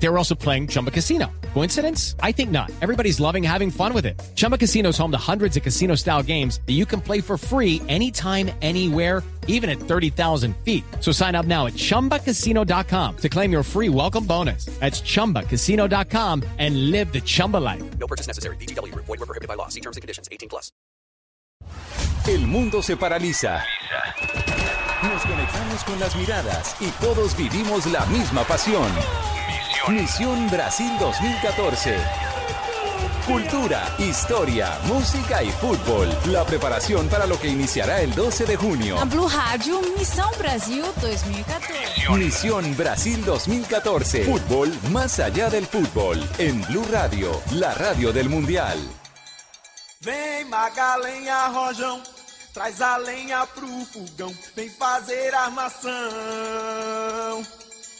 They were also playing Chumba Casino. Coincidence? I think not. Everybody's loving having fun with it. Chumba Casino is home to hundreds of casino style games that you can play for free anytime, anywhere, even at 30,000 feet. So sign up now at chumbacasino.com to claim your free welcome bonus. That's chumbacasino.com and live the Chumba life. No purchase necessary. BGW. Void were prohibited by law. See terms and conditions. 18 plus. El mundo se paraliza. Nos conectamos con las miradas y todos vivimos la misma pasión. Misión Brasil 2014. Cultura, historia, música y fútbol. La preparación para lo que iniciará el 12 de junio. Na Blue Rádio, Missão Brasil 2014. Misión Brasil 2014. Fútbol más allá del fútbol. En Blue Radio, la radio del Mundial. Vem Magalenha Rojão, traz a lenha pro fogão, vem fazer armação.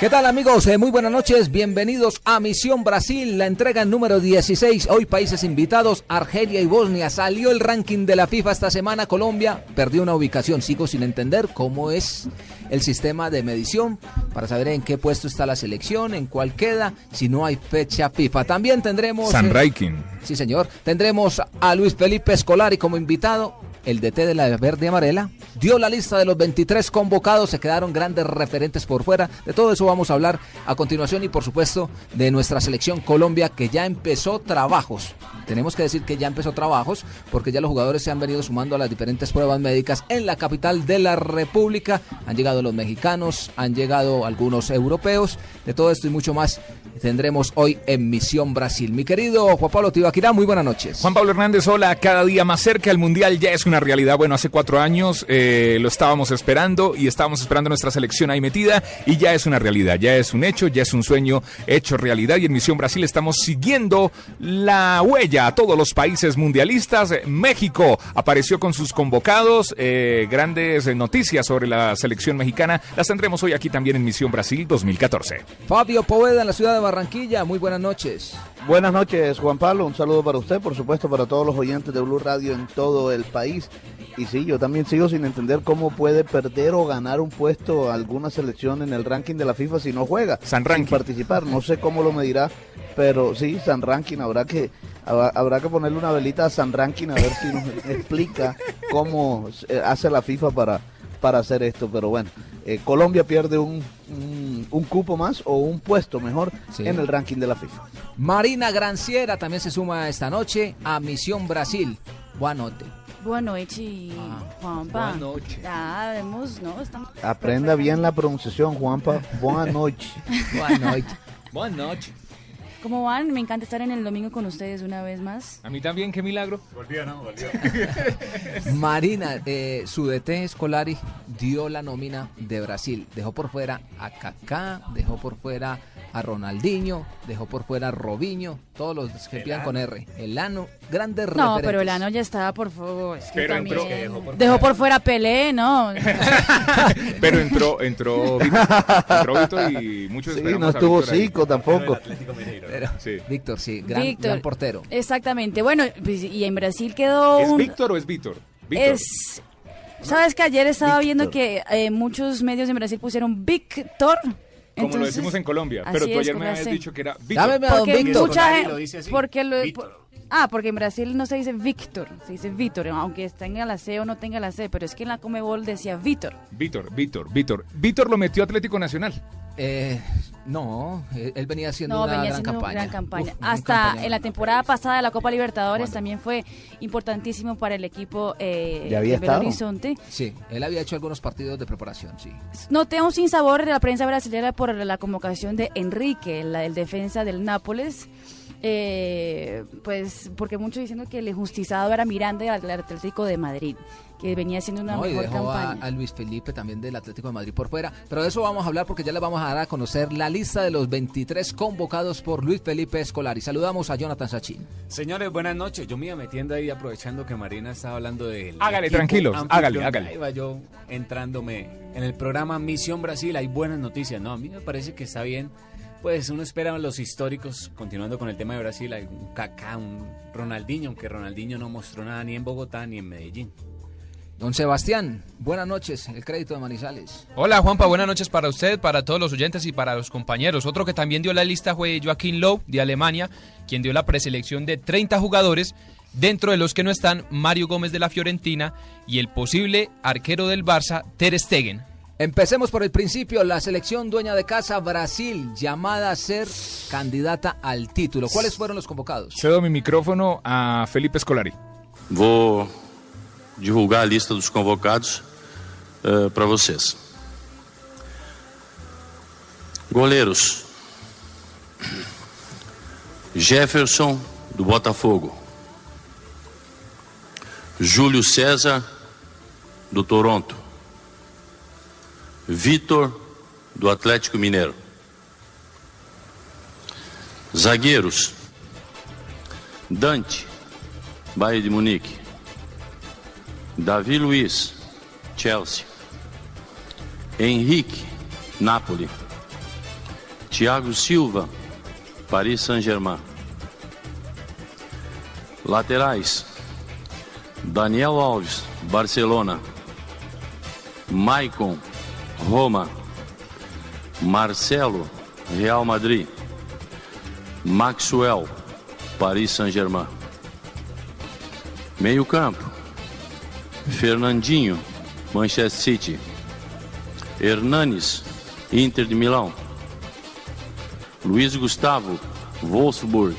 ¿Qué tal amigos? Eh, muy buenas noches, bienvenidos a Misión Brasil, la entrega número 16. Hoy países invitados, Argelia y Bosnia. Salió el ranking de la FIFA esta semana, Colombia perdió una ubicación. Sigo sin entender cómo es el sistema de medición para saber en qué puesto está la selección, en cuál queda, si no hay fecha FIFA. También tendremos... San eh. Sí, señor. Tendremos a Luis Felipe Escolari como invitado. El DT de la verde amarela dio la lista de los 23 convocados, se quedaron grandes referentes por fuera. De todo eso vamos a hablar a continuación y por supuesto de nuestra selección Colombia que ya empezó trabajos. Tenemos que decir que ya empezó trabajos porque ya los jugadores se han venido sumando a las diferentes pruebas médicas en la capital de la República. Han llegado los mexicanos, han llegado algunos europeos. De todo esto y mucho más tendremos hoy en Misión Brasil. Mi querido Juan Pablo Tibaquirá, muy buenas noches. Juan Pablo Hernández, hola, cada día más cerca, el Mundial ya es una realidad. Bueno, hace cuatro años eh, lo estábamos esperando y estábamos esperando nuestra selección ahí metida y ya es una realidad, ya es un hecho, ya es un sueño hecho realidad y en Misión Brasil estamos siguiendo la huella a todos los países mundialistas. México apareció con sus convocados, eh, grandes eh, noticias sobre la selección mexicana, las tendremos hoy aquí también en Misión Brasil 2014. Fabio Poveda en la ciudad de Barranquilla, muy buenas noches. Buenas noches, Juan Pablo. Un saludo para usted, por supuesto, para todos los oyentes de Blue Radio en todo el país. Y sí, yo también sigo sin entender cómo puede perder o ganar un puesto alguna selección en el ranking de la FIFA si no juega. San sin Ranking. participar. No sé cómo lo medirá, pero sí, San Ranking. Habrá que habrá, que ponerle una velita a San Ranking a ver si nos explica cómo hace la FIFA para para hacer esto, pero bueno, eh, Colombia pierde un, un, un cupo más o un puesto mejor Sí. en el ranking de la FIFA. Marina Granciera también se suma esta noche a Misión Brasil. Buenas noches. Boa noite, Juanpa. boa noite. Ah, hemos, no, estamos... Aprenda bien la pronunciación, Juanpa. Buenas noches. Buenas noches. Buenas noches. ¿Cómo van? Me encanta estar en el domingo con ustedes una vez más. A mí también, qué milagro. Marina, eh, su DT Escolari dio la nómina de Brasil. Dejó por fuera a Kaká, dejó por fuera a Ronaldinho, dejó por fuera a Robinho, todos los que empiezan con R. Elano, grandes No, referentes. pero el ano ya está, por favor. es que Pero también- entró- que dejó por Dejó por fuera a Pelé, ¿no? Pero entró, entró Víctor, entró Víctor y muchos Sí, no estuvo. Zico tampoco. Pero- Sí. Víctor, sí, gran, Víctor. gran portero. Exactamente. Bueno, pues, y en Brasil quedó ¿Es un... Víctor o es Víctor? Víctor. Es... ¿Sabes que ayer estaba Víctor. viendo que eh, muchos medios en Brasil pusieron Víctor? Como lo decimos en Colombia. Pero tú ayer me habías dicho que era Víctor. Llámeme a don Porque Víctor. mucha lo dice así, Porque lo, Víctor. Ah, porque en Brasil no se dice Víctor, se dice Víctor, aunque tenga la C o no tenga la C, pero es que en la Comebol decía Víctor. Víctor, Víctor, Víctor. Víctor lo metió Atlético Nacional. Eh, no, él, él venía haciendo No, una venía gran haciendo campaña. gran campaña. Uf, Hasta campaña. en la temporada pasada de la Copa Libertadores ¿Cuándo? también fue importantísimo para el equipo eh, Ya había de Belo. Horizonte. Sí, él había hecho algunos partidos de preparación, sí. Noté un sinsabor de la prensa brasileña por la convocación de Enrique, la, el defensa del Nápoles. Eh, pues porque muchos diciendo que el injustizado era Miranda al Atlético de Madrid. que venía haciendo una No, y mejor dejó a, campaña. a Luis Felipe también del Atlético de Madrid por fuera. Pero de eso vamos a hablar porque ya les vamos a dar a conocer la lista de los 23 convocados por Luis Felipe Escolari. Saludamos a Jonathan Sachin. Señores, buenas noches. Yo me iba metiendo ahí aprovechando que Marina estaba hablando de Hágale, tranquilos, hágale, hágale. Ahí va yo entrándome en el programa Misión Brasil. Hay buenas noticias, ¿no? A mí me parece que está bien. Pues uno espera los históricos, continuando con el tema de Brasil, hay un Kaká, un Ronaldinho, aunque Ronaldinho no mostró nada ni en Bogotá ni en Medellín. Don Sebastián, buenas noches. El crédito de Manizales. Hola Juanpa, buenas noches para usted, para todos los oyentes y para los compañeros. Otro que también dio la lista fue Joaquín Lowe de Alemania, quien dio la preselección de 30 jugadores, dentro de los que no están Mario Gómez de la Fiorentina y el posible arquero del Barça, Ter Stegen. Empecemos por el principio. La selección dueña de casa, Brasil, llamada a ser candidata al título. ¿Cuáles fueron los convocados? Cedo mi micrófono a Felipe Escolari. Vou divulgar a lista dos convocados para vocês. Goleiros: Jefferson, do Botafogo. Júlio César, do Toronto. Vitor, do Atlético Mineiro. Zagueiros: Dante, Bayern de Munique. Davi Luiz, Chelsea. Henrique, Napoli. Thiago Silva, Paris Saint-Germain. Laterais: Daniel Alves, Barcelona. Maicon, Roma. Marcelo, Real Madrid. Maxwell, Paris Saint-Germain. Meio-campo: Fernandinho, Manchester City. Hernanes, Inter de Milão. Luiz Gustavo, Wolfsburg.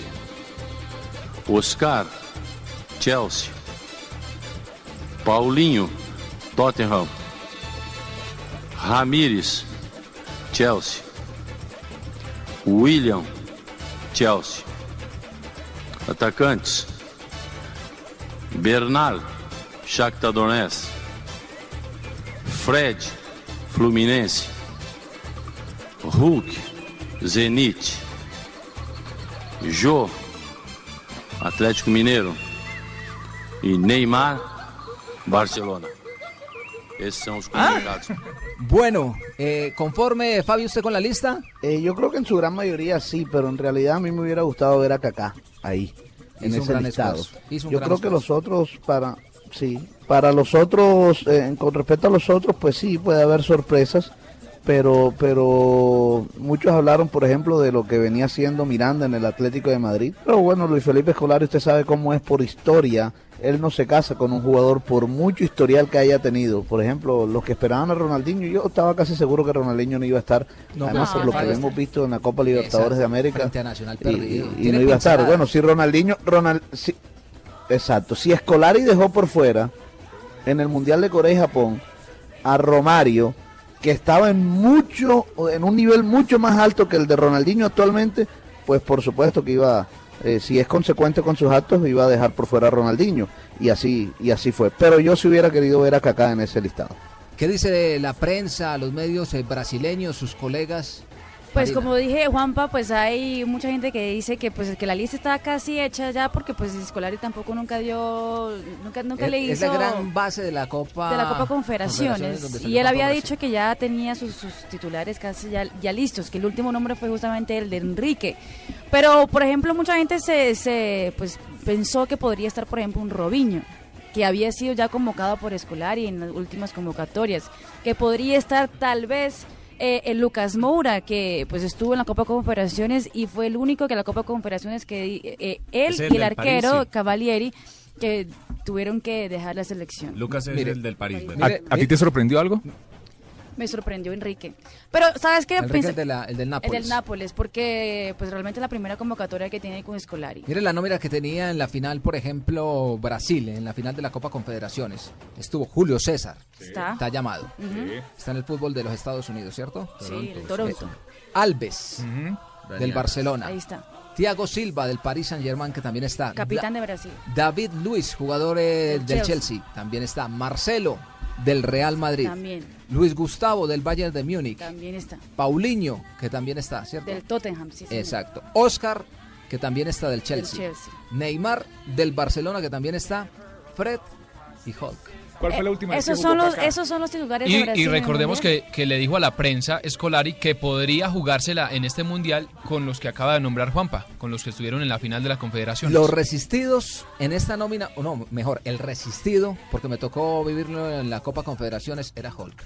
Oscar, Chelsea. Paulinho, Tottenham. Ramires, Chelsea. William, Chelsea. Atacantes: Bernard, Shakhtar Donetsk. Fred, Fluminense. Hulk, Zenit. Jô, Atlético Mineiro. E Neymar, Barcelona. Esses são os convocados. Bueno, eh, ¿conforme Fabio usted con la lista? Eh, yo creo que en su gran mayoría sí, pero en realidad a mí me hubiera gustado ver a Kaká ahí, en Hizo ese gran listado. Yo creo que los otros, para, sí, para los otros, eh, con respecto a los otros, pues sí, puede haber sorpresas, pero, pero muchos hablaron, por ejemplo, de lo que venía haciendo Miranda en el Atlético de Madrid. Pero bueno, Luis Felipe Escolari, usted sabe cómo es por historia. Él no se casa con un jugador por mucho historial que haya tenido. Por ejemplo, los que esperaban a Ronaldinho, yo estaba casi seguro que Ronaldinho no iba a estar. No, Además, no, por lo que no, hemos visto en la Copa Libertadores de América. Y- no iba a estar. Bueno, si Ronaldinho, Ronald, si- exacto, si Escolari dejó por fuera en el Mundial de Corea y Japón a Romario, que estaba en mucho, en un nivel mucho más alto que el de Ronaldinho actualmente, pues por supuesto que iba, eh, si es consecuente con sus actos, iba a dejar por fuera a Ronaldinho. Y así, y así fue. Pero yo sí hubiera querido ver a Kaká en ese listado. ¿Qué dice la prensa, los medios eh, brasileños, sus colegas? Pues como dije, Juanpa, pues hay mucha gente que dice que pues que la lista está casi hecha ya porque pues Escolari tampoco nunca dio, nunca, nunca Es- le hizo... es la gran base de la Copa de la Copa Confederaciones. Y él había dicho que ya tenía sus, sus titulares casi ya, ya listos, que el último nombre fue justamente el de Enrique. Pero, por ejemplo, mucha gente se, se pues pensó que podría estar, por ejemplo, un Robinho, que había sido ya convocado por Escolari en las últimas convocatorias, que podría estar tal vez eh, el Lucas Moura, que pues estuvo en la Copa Confederaciones y fue el único que en la Copa Confederaciones que eh, él Es el y el París, arquero sí. Cavalieri que tuvieron que dejar la selección. Lucas es Mire, el del París, ¿A, ¿verdad? a ti te sorprendió algo? Me sorprendió Enrique. Pero, ¿sabes qué? Enrique, Pensé- el, de la- el del Nápoles. El del Nápoles, porque pues realmente es la primera convocatoria que tiene con Escolari. Mire la nómina que tenía en la final, por ejemplo, Brasil, en la final de la Copa Confederaciones. Estuvo Julio César. Está. Está llamado. Está en el fútbol de los Estados Unidos, ¿cierto? Sí, el Toronto. Alves, del Barcelona. Ahí está. Thiago Silva del Paris Saint Germain que también está. Capitán de Brasil. David Luis, jugador eh, Del del, Chelsea. Chelsea. también está. Marcelo del Real Madrid. También. Luis Gustavo del Bayern de Múnich. También está. Paulinho, que también está, ¿cierto? Del Tottenham, sí. señor. Exacto. Oscar, que también está del Chelsea. Chelsea. Neymar del Barcelona, que también está. Fred y Hulk. ¿Cuál fue la última vez que Esos jugó son, los, Kaká? esos son los titulares Y, de Brasil. y recordemos que, que le dijo a la prensa Scolari que podría jugársela en este mundial con los que acaba de nombrar Juanpa, con los que estuvieron en la final de la Confederación. Los resistidos en esta nómina, o no, mejor, el resistido, porque me tocó vivirlo en la Copa Confederaciones, era Hulk.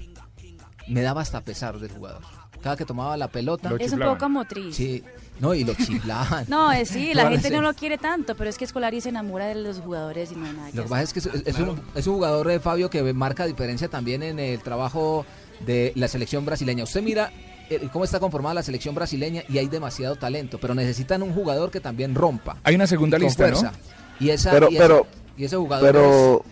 Me daba hasta pesar del jugador. Cada que tomaba la pelota. Es un poco motriz. Sí, no, y lo chiflaban. No, eh, sí, la gente no lo quiere tanto, pero es que Scolari se enamora de los jugadores y no hay nada Lo que pasa es que es, es un, es un jugador de Fabio que marca diferencia también en el trabajo de la selección brasileña. Usted mira eh, cómo está conformada la selección brasileña y hay demasiado talento, pero necesitan un jugador que también rompa. Hay una segunda lista, ¿no? Y esa, Pero- y, pero- ese, y ese jugador Pero,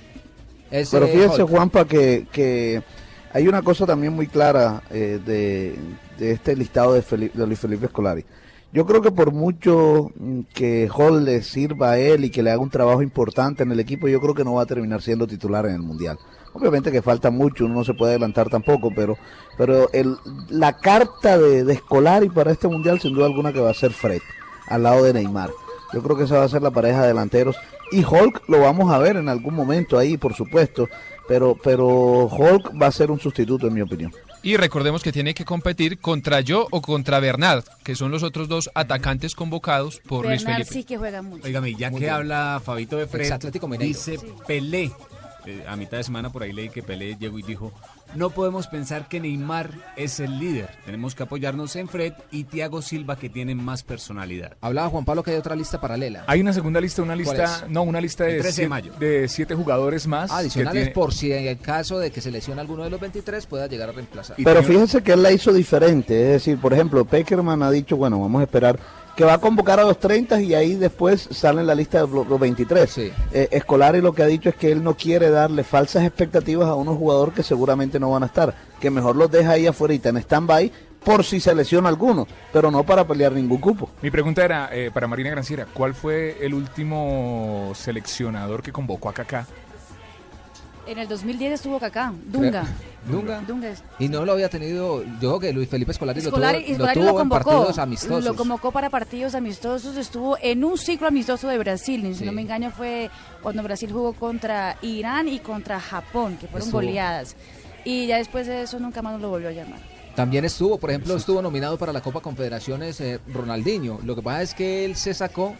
es, es, pero eh, fíjese, Hulk. Juanpa, que, que hay una cosa también muy clara eh, de, de este listado de, de Luis Felipe Scolari. Yo creo que por mucho mm, que Hall le sirva a él y que le haga un trabajo importante en el equipo, yo creo que no va a terminar siendo titular en el Mundial. Obviamente que falta mucho, uno no se puede adelantar tampoco, pero, pero el, la carta de, de Scolari para este Mundial sin duda alguna que va a ser Fred, al lado de Neymar. Yo creo que esa va a ser la pareja de delanteros. Y Hulk lo vamos a ver en algún momento ahí, por supuesto. Pero, pero Hulk va a ser un sustituto, en mi opinión. Y recordemos que tiene que competir contra yo o contra Bernard, que son los otros dos atacantes convocados por Luis Bernard Felipe. sí que juega mucho. Óigame, ya Muy que bien. habla Fabito de Fred, Ex Atlético Mineiro. dice Sí. Pelé. Eh, a mitad de semana por ahí leí que Pelé llegó y dijo, no podemos pensar que Neymar es el líder. Tenemos que apoyarnos en Fred y Thiago Silva que tienen más personalidad. Hablaba Juan Pablo que hay otra lista paralela. Hay una segunda lista, una ¿Cuál lista, no, una lista de, 13 de siete, mayo. de siete jugadores más. Adicionales tiene- por si en el caso de que se lesione alguno de los 23 pueda llegar a reemplazar. Pero fíjense que él la hizo diferente. Es decir, por ejemplo, Peckerman ha dicho, bueno, vamos a esperar que va a convocar a los 30 y ahí después sale en la lista de los los 23. Eh, Escolari lo que ha dicho es que él no quiere darle falsas expectativas a unos jugadores que seguramente no van a estar. Que mejor los deja ahí afuera en stand-by por si se lesiona alguno, pero no para pelear ningún cupo. Mi pregunta era eh, para Marina Granciera, ¿cuál fue el último seleccionador que convocó a Kaká? En el 2010 estuvo Kaká, Dunga. Dunga. Dunga es- Y no lo había tenido, yo creo que Luis Felipe Escolari, Scolari, lo tuvo, lo lo tuvo en convocó. partidos amistosos. Lo convocó para partidos amistosos. Estuvo en un ciclo amistoso de Brasil. Si no me engaño, fue cuando Brasil jugó contra Irán y contra Japón, que fueron Estuvo. goleadas. Y ya después de eso nunca más lo volvió a llamar. También estuvo, por ejemplo, estuvo nominado para la Copa Confederaciones eh, Ronaldinho. Lo que pasa es que él se sacó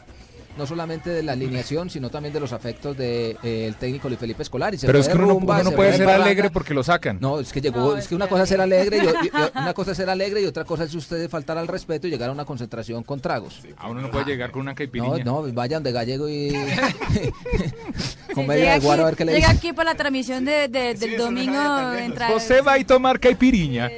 no solamente de la alineación, sino también de los afectos del de, eh, el técnico Luis Felipe Escolari. Se Pero es que uno, rumba, uno no se puede ser alegre porque lo sacan. No, es que llegó, es que una cosa es ser alegre y, y- y una cosa es ser alegre y otra cosa es usted faltar al respeto y llegar a una concentración con tragos. A uno no puede llegar con una No, caipiriña. no, vayan de gallego y con Sí, media llega de guaro a aquí- ver qué le Llega aquí para la transmisión de, de- del domingo. entra- José va a tomar caipiriña.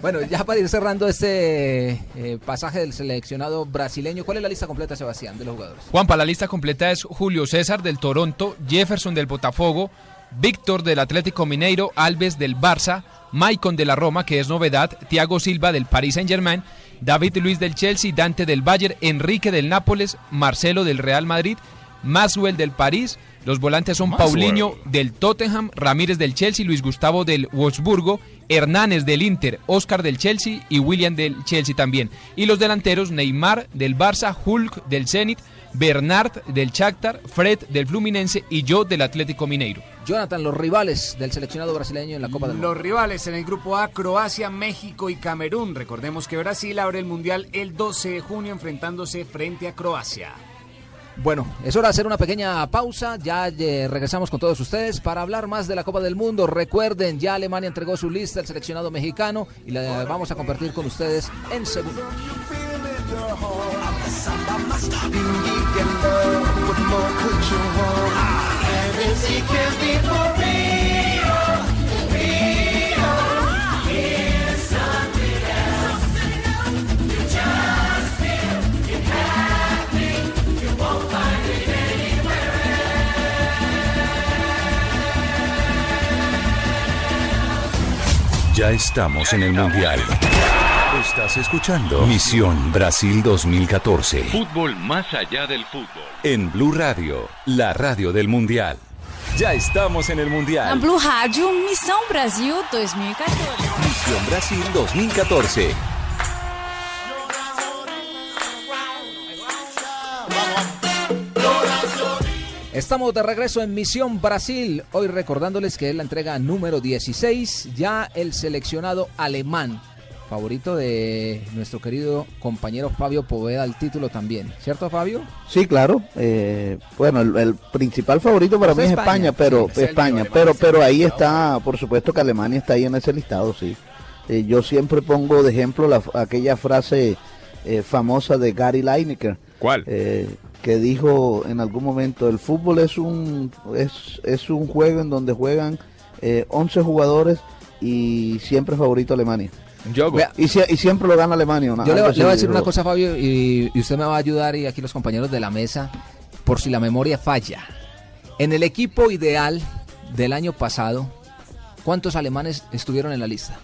Bueno, ya para ir cerrando este pasaje del seleccionado brasileño, ¿cuál es la lista completa, Sebastián, de los jugadores? Juanpa, la lista completa es Julio César del Toronto, Jefferson del Botafogo, Víctor del Atlético Mineiro, Alves del Barça, Maicon de la Roma, que es novedad, Thiago Silva del Paris Saint Germain, David Luis del Chelsea, Dante del Bayern, Enrique del Nápoles, Marcelo del Real Madrid, Maswell del París, los volantes son. Paulinho del Tottenham, Ramírez del Chelsea, Luis Gustavo del Wolfsburgo, Hernández del Inter, Oscar del Chelsea y William del Chelsea también. Y los delanteros Neymar del Barça, Hulk del Zenit, Bernard del Shakhtar, Fred del Fluminense y yo del Atlético Mineiro. Jonathan, los rivales del seleccionado brasileño en la Copa del Mundo. Los rivales en el grupo A, Croacia, México y Camerún. Recordemos que Brasil abre el Mundial el 12 de junio enfrentándose frente a Croacia. Bueno, es hora de hacer una pequeña pausa. Ya eh, regresamos con todos ustedes para hablar más de la Copa del Mundo. Recuerden, ya Alemania entregó su lista al seleccionado mexicano y la vamos a compartir con ustedes en segundos. Ya estamos en el Mundial. Estás escuchando Misión Brasil 2014 Fútbol más allá del fútbol. en Blue Radio, la radio del Mundial. Ya estamos en el Mundial. Blue Rádio, Missão Brasil 2014. Misión Brasil 2014. Estamos de regreso en Misión Brasil, hoy recordándoles que es la entrega número 16, ya el seleccionado alemán, favorito de nuestro querido compañero Fabio Poveda al título también, ¿cierto Fabio? Sí, claro. eh, bueno, el, el principal favorito para Pues mí es España, España, pero sí, es el España, pero pero ahí está, por supuesto que Alemania está ahí en ese listado, sí. Eh, yo siempre pongo de ejemplo la, aquella frase eh, famosa de Gary Lineker. ¿Cuál? Que dijo en algún momento, el fútbol es un es, es un juego en donde juegan eh, 11 jugadores y siempre favorito Alemania. Vea, Y, sie- y siempre lo gana Alemania. una- Yo le, voy a decir una cosa Fabio y, y usted me va a ayudar y aquí los compañeros de la mesa, por si la memoria falla. En el equipo ideal del año pasado, ¿cuántos alemanes estuvieron en la lista?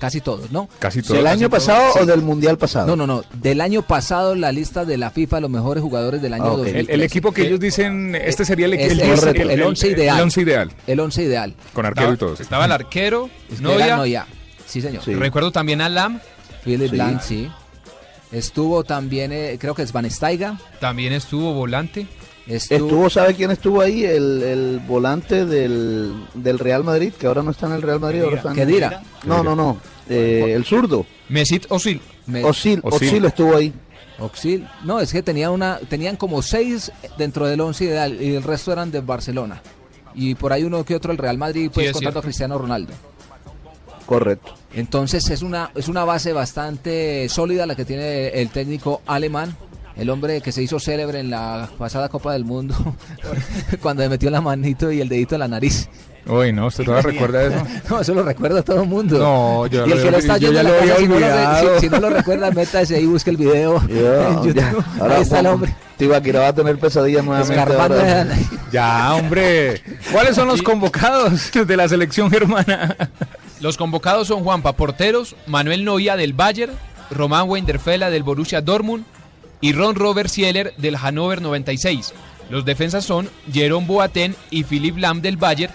Casi todos, ¿no? Casi ¿Del año pasado o del mundial pasado? No, no, no. Del año pasado, la lista de la FIFA, los mejores jugadores del año Ah, ok. 2013. El, el equipo que ellos dicen, este sería el, Es el, el, el- el, el- once el- ideal. el once ideal. El once ideal. Con arquero y todo. Estaba el arquero, Era Noya. Noya. Sí, señor. Recuerdo también a Lam. Philip Sí. Lahm, sí. Estuvo también, eh, creo que es Van Steiga. También estuvo volante. Estuvo, ¿sabe quién estuvo ahí? El, el volante del, del Real Madrid, que ahora no está en el Real Madrid. Ahora está en- Kedira. No, no, no. eh, el zurdo. Mesut Özil. Me- Osil, Osil estuvo ahí. Oxil. No, es que tenía una, tenían como seis dentro del once ideal y el resto eran de Barcelona. Y por ahí uno que otro el Real Madrid, pues es contando a. Cristiano Ronaldo. Correcto. Entonces es una, es una base bastante sólida la que tiene el técnico alemán. El hombre que se hizo célebre en la pasada Copa del Mundo cuando le metió la manito y el dedito en la nariz. Uy, no, ¿usted todavía recuerda eso? No, eso lo recuerda todo el mundo. No, yo y el lo- que lo está yo ya lo la había casa, si no lo, si- si no lo recuerda, métase ahí y busque el video en YouTube. Ya, ahora Ahí está el hombre. Tibaquira va a tener pesadillas nuevamente. Ahora. Ya, hombre. ¿Cuáles son los convocados de la selección germana? Los convocados son Juanpa Porteros, Manuel Noya del Bayern, Román Wenderfella del Borussia Dortmund y Ron Robert Sieler del Hannover 96. Los defensas son Jerome Boateng y Philipp Lahm del Bayern,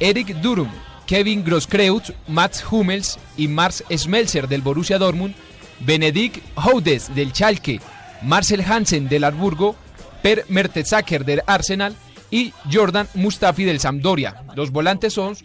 Eric Durum, Kevin Grosskreutz, Mats Hummels y Mars Schmelzer del Borussia Dortmund, Benedikt Houdes del Schalke, Marcel Hansen del Harburgo, Per Mertesacker del Arsenal y Jordan Mustafi del Sampdoria. Los volantes son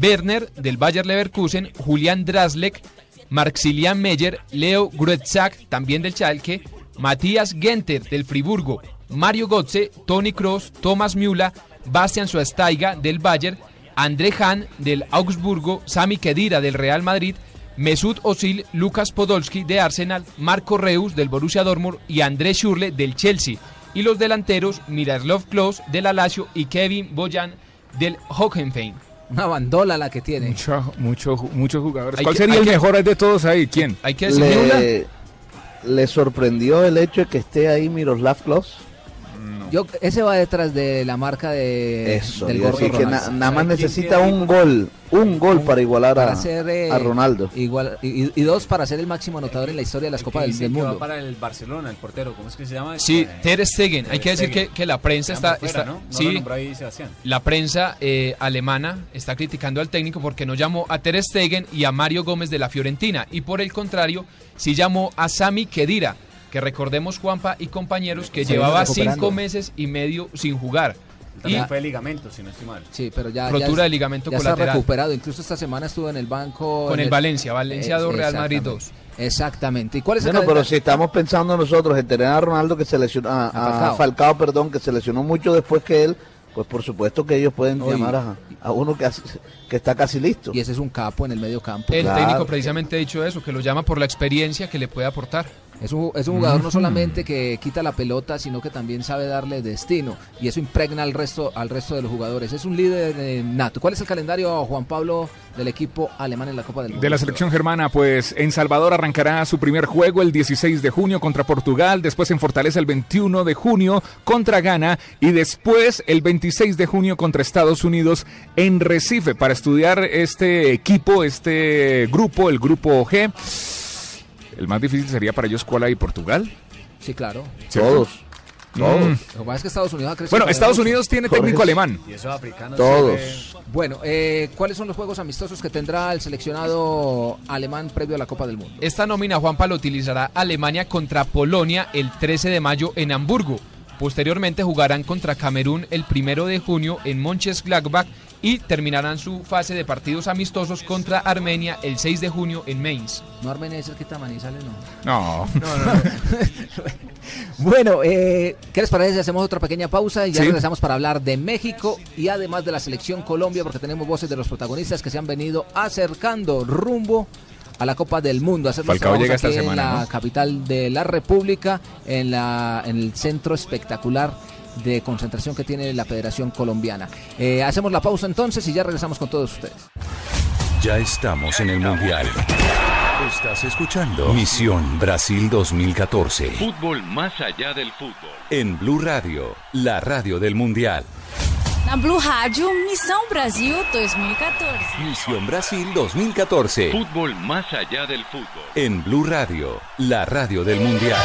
Werner del Bayer Leverkusen, Julian Draslek, Maximilian Meyer, Leo Gruetzak, también del Schalke, Matías Genter del Friburgo, Mario Götze, Tony Kroos, Thomas Müller, Bastian Schweinsteiger del Bayern, André Hahn del Augsburgo, Sami Khedira del Real Madrid, Mesut Özil, Lucas Podolski de Arsenal, Marco Reus del Borussia Dortmund y André Schürrle del Chelsea. Y los delanteros Miroslav Klose del Alacio y Kevin Boyan del Hoffenheim. Una bandola la que tiene. Mucho, mucho, muchos jugadores. ¿Cuál que- sería el que- mejor de todos ahí? ¿Quién? Hay que decir Le, le sorprendió el hecho de que esté ahí Miroslav Klose. Yo, ese va detrás de la marca de, Eso, del a gordo que Ronaldo. na- nada más necesita un gol, un gol para igualar Para a, ser, eh, a Ronaldo. Igual, y, y dos para ser el máximo anotador en la historia de las Copas del, del va Mundo. para el Barcelona, el portero, ¿cómo es que se llama? Sí, Eh, Ter Stegen. Hay que decir que, que la prensa está... fuera, está- ¿no? No sí, ahí. La prensa eh, alemana está criticando al técnico porque no llamó a Ter Stegen y a Mario Gómez de la Fiorentina y por el contrario sí llamó a Sami Khedira, que recordemos Juanpa y compañeros que Se llevaba cinco meses y medio sin jugar. Y También fue de ligamento, si no estoy mal. Sí, pero ya. Rotura ya, de ligamento ya está colateral. recuperado. Incluso esta semana estuvo en el banco. Con el Valencia, Valencia dos, Real Madrid exactamente. Exactamente. ¿Y cuál es el Bueno, pero si estamos pensando nosotros en tener a Ronaldo que se lesionó, a, A a Falcao. Falcao. perdón, que se lesionó mucho después que él, pues por supuesto que ellos pueden Oye. llamar a, a uno que, hace- que está casi listo. Y ese es un capo en el medio campo. el Claro. técnico precisamente ha dicho eso, que lo llama por la experiencia que le puede aportar. Es un, es un jugador no solamente que quita la pelota, sino que también sabe darle destino. Y eso impregna al resto, al resto de los jugadores. Es un líder eh, nato. ¿Cuál es el calendario, Juan Pablo, del equipo alemán en la Copa del Mundo? De la selección germana, pues en Salvador arrancará su primer juego el 16 de junio contra Portugal, después en Fortaleza el 21 de junio contra Ghana y después el 26 de junio contra Estados Unidos en Recife para estudiar este equipo, este grupo, el grupo G. El más difícil sería para ellos Kuala y Portugal. Sí, claro. ¿Cierto? Todos. Mm. Todos. Lo que pasa es que Estados Unidos ha crecido. Bueno, Estados mucho. Unidos tiene técnico alemán. Y esos africanos. Todos. Bueno, eh, ¿cuáles son los juegos amistosos que tendrá el seleccionado alemán previo a la Copa del Mundo? Esta nómina, Juanpa, lo utilizará Alemania contra Polonia el 13 de mayo en Hamburgo. Posteriormente jugarán contra Camerún el 1 de junio en Mönchengladbach y terminarán su fase de partidos amistosos contra Armenia el 6 de junio en Mainz. No Armenia es el que Manizales, no. No. Bueno, eh, ¿qué les parece si hacemos otra pequeña pausa y ya Sí. regresamos para hablar de México y además de la selección Colombia porque tenemos voces de los protagonistas que se han venido acercando rumbo a la Copa del Mundo. Falcao llega esta aquí semana, en la ¿no? capital de la República, en, la, en el centro espectacular de concentración que tiene la Federación Colombiana. Eh, hacemos la pausa entonces y ya regresamos con todos ustedes. Ya estamos en el Mundial. Estás escuchando Misión Brasil 2014 Fútbol más allá del fútbol. en Blue Radio, la radio del Mundial. Na Blue Rádio, Missão Brasil 2014. Misión Brasil 2014 Fútbol más allá del fútbol. en Blue Radio, la radio del Mundial.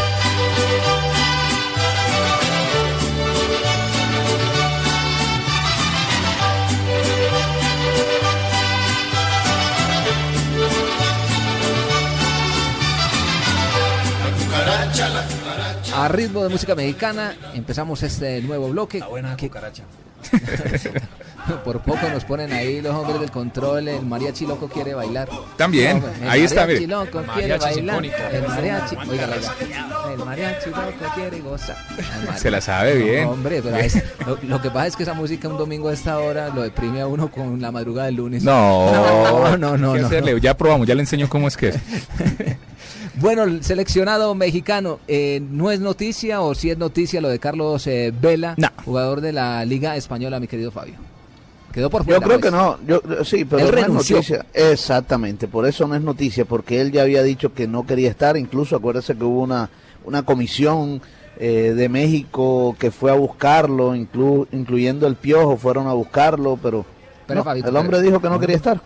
A ritmo de música mexicana empezamos este nuevo bloque. La buena que cucaracha. por poco nos ponen ahí los hombres del control, el mariachi loco quiere bailar. También, ahí está, mariachi mire. loco quiere bailar. El mariachi, oiga, el mariachi loco quiere gozar. Mariachi- Se la sabe bien. No, hombre, pero es- lo, lo que pasa es que esa música un domingo a esta hora lo deprime a uno con la madrugada del lunes. No, no, no, no. ¿Qué no. hacerle? Ya probamos, ya le enseño cómo es que es. Bueno, el seleccionado mexicano, eh, ¿no es noticia o si es noticia lo de Carlos eh, Vela, No. jugador de la Liga Española, mi querido Fabio? Quedó por fuera. Yo creo pues. que no, yo yo- sí, pero Él no es noticia. Exactamente, por eso no es noticia, porque él ya había dicho que no quería estar, incluso acuérdese que hubo una, una comisión eh, de México que fue a buscarlo, inclu- incluyendo el Piojo, fueron a buscarlo, pero Pero, no, Fabito, el hombre pero- dijo que no quería estar.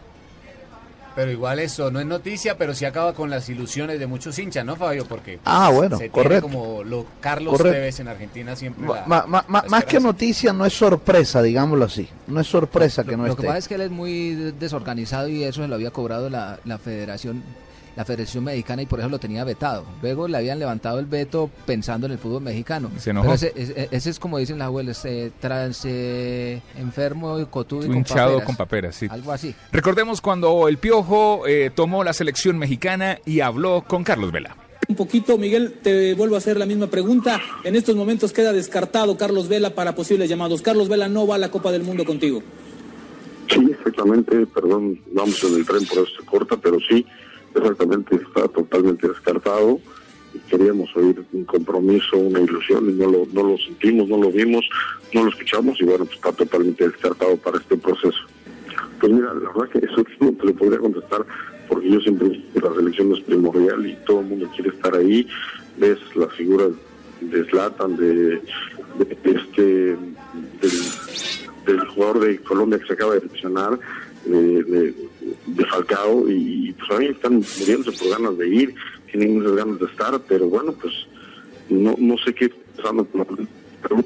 Pero igual eso no es noticia, pero sí acaba con las ilusiones de muchos hinchas, ¿no, Fabio? Porque Ah, bueno, se tiene correcto. como lo Carlos Correcto. Tevez en Argentina siempre. La- ma- ma- ma- la más que noticia, no es sorpresa, digámoslo así. No es sorpresa que no Lo esté. que pasa es que él es muy de- desorganizado y eso se lo había cobrado la, la Federación la Federación Mexicana y por eso lo tenía vetado. Luego le habían levantado el veto pensando en el fútbol mexicano. Se enojó. Pero ese, ese- ese es como dicen las abuelas, eh, trans eh, enfermo y cotudo y con Hinchado paperas. con paperas, sí. Algo así. Recordemos cuando el Piojo eh, tomó la selección mexicana y habló con Carlos Vela. Un poquito, Miguel, te vuelvo a hacer la misma pregunta. En estos momentos queda descartado Carlos Vela para posibles llamados. Carlos Vela no va a la Copa del Mundo contigo. Sí, exactamente, perdón, vamos en el tren, por eso se corta, pero sí, exactamente, está totalmente descartado. Queríamos oír un compromiso, una ilusión, y no lo, no lo sentimos, no lo vimos, no lo escuchamos, y bueno, pues está totalmente descartado para este proceso. Pues mira, la verdad que eso no te lo podría contestar, porque yo siempre la selección es primordial y todo el mundo quiere estar ahí. Ves las figuras de Zlatan, de, este, del, jugador de Colombia que se acaba de seleccionar, de, de Falcao, y pues a mí están muriéndose por ganas de ir, tienen muchas ganas de estar, pero bueno, pues no, no sé qué está pasando con la pero,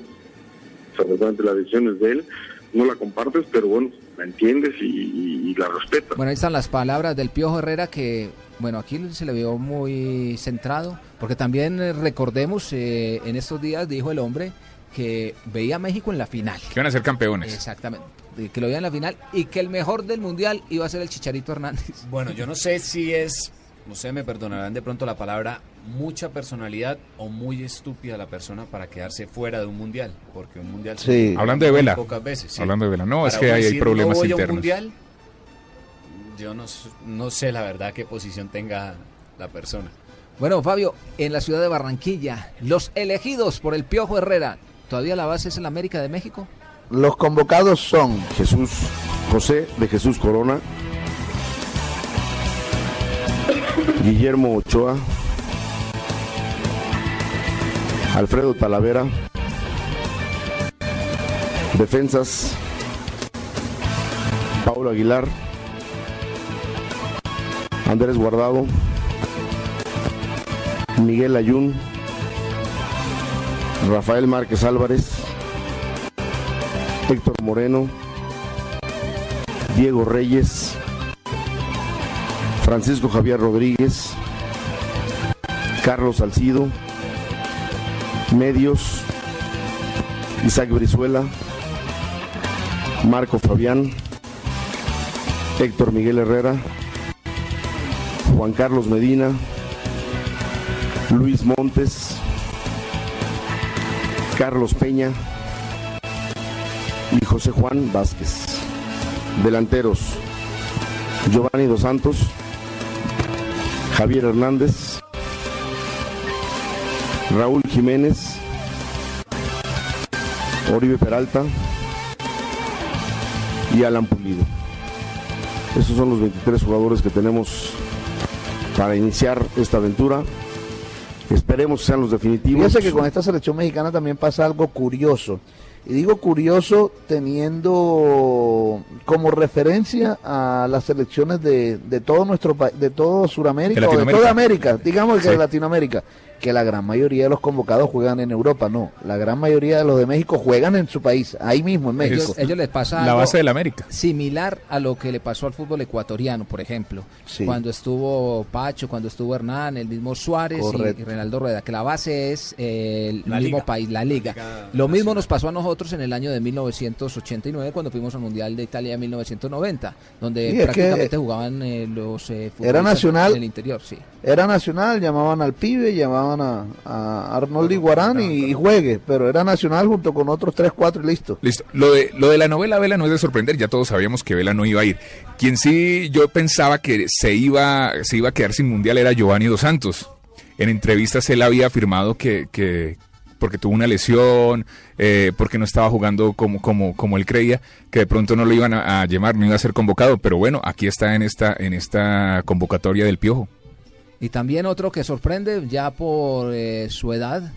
seguramente la decisión es de él, no la compartes, pero bueno, la entiendes y, y- y la respetas. Bueno, ahí están las palabras del Piojo Herrera que, bueno, aquí se le vio muy centrado, porque también eh, recordemos, eh, en estos días dijo el hombre que veía a México en la final. Que van a ser campeones. Exactamente, que lo veía en la final y que el mejor del mundial iba a ser el Chicharito Hernández. Bueno, yo no sé si es, no sé, me perdonarán de pronto la palabra, mucha personalidad o muy estúpida la persona para quedarse fuera de un mundial, porque un mundial se Sí. juega Hablando de Vela. pocas veces. sí. Hablando de Vela. No, es que hay problemas no voy a un internos. mundial, yo no, no sé la verdad qué posición tenga la persona. Bueno, Fabio, en la ciudad de Barranquilla, los elegidos por el Piojo Herrera, ¿todavía la base es el América de México? Los convocados son Jesús José de Jesús Corona, Guillermo Ochoa, Alfredo Talavera, defensas, Paulo Aguilar, Andrés Guardado, Miguel Ayun, Rafael Márquez Álvarez, Héctor Moreno, Diego Reyes, Francisco Javier Rodríguez, Carlos Salcido, Medios, Isaac Brizuela, Marco Fabián, Héctor Miguel Herrera, Juan Carlos Medina, Luis Montes, Carlos Peña José Juan Vázquez. Delanteros, Giovanni Dos Santos, Javier Hernández, Raúl Jiménez, Oribe Peralta y Alan Pulido. Esos son los 23 jugadores que tenemos para iniciar esta aventura. Esperemos que sean los definitivos. Fíjese que con esta selección mexicana también pasa algo curioso. Y digo curioso teniendo como referencia a las selecciones de, de todo nuestro país, de todo Sudamérica De o de toda América, digamos que Sí. de Latinoamérica, que la gran mayoría de los convocados juegan en Europa, no, la gran mayoría de los de México juegan en su país, ahí mismo en México. Ellos, ellos les pasa La base de la América. Similar a lo que le pasó al fútbol ecuatoriano, por ejemplo. Sí. Cuando estuvo Pacho, cuando estuvo Hernán, el mismo Suárez y, Correcto. y Reinaldo Rueda, que la base es eh, el La mismo liga. país, la liga. Liga Lo mismo nos pasó a nosotros en el año de 1989, cuando fuimos al Mundial de Italia en 1990, donde Sí, es que- prácticamente jugaban eh, los eh, Era nacional. en el interior, sí. Era nacional, llamaban al pibe, llamaban a, a Arnold Iguarán y, juegue, pero era nacional junto con otros 3, 4 y listo. Listo. Lo de, lo de la novela Vela no es de sorprender, ya todos sabíamos que Vela no iba a ir. Quien sí yo pensaba que se iba, se iba a quedar sin mundial era Giovanni Dos Santos. En entrevistas él había afirmado que, que porque tuvo una lesión, eh, porque no estaba jugando como, como, como él creía, que de pronto no lo iban a, a llamar, no iba a ser convocado. Pero bueno, aquí está en esta, en esta convocatoria del Piojo. Y también otro que sorprende ya por eh, su edad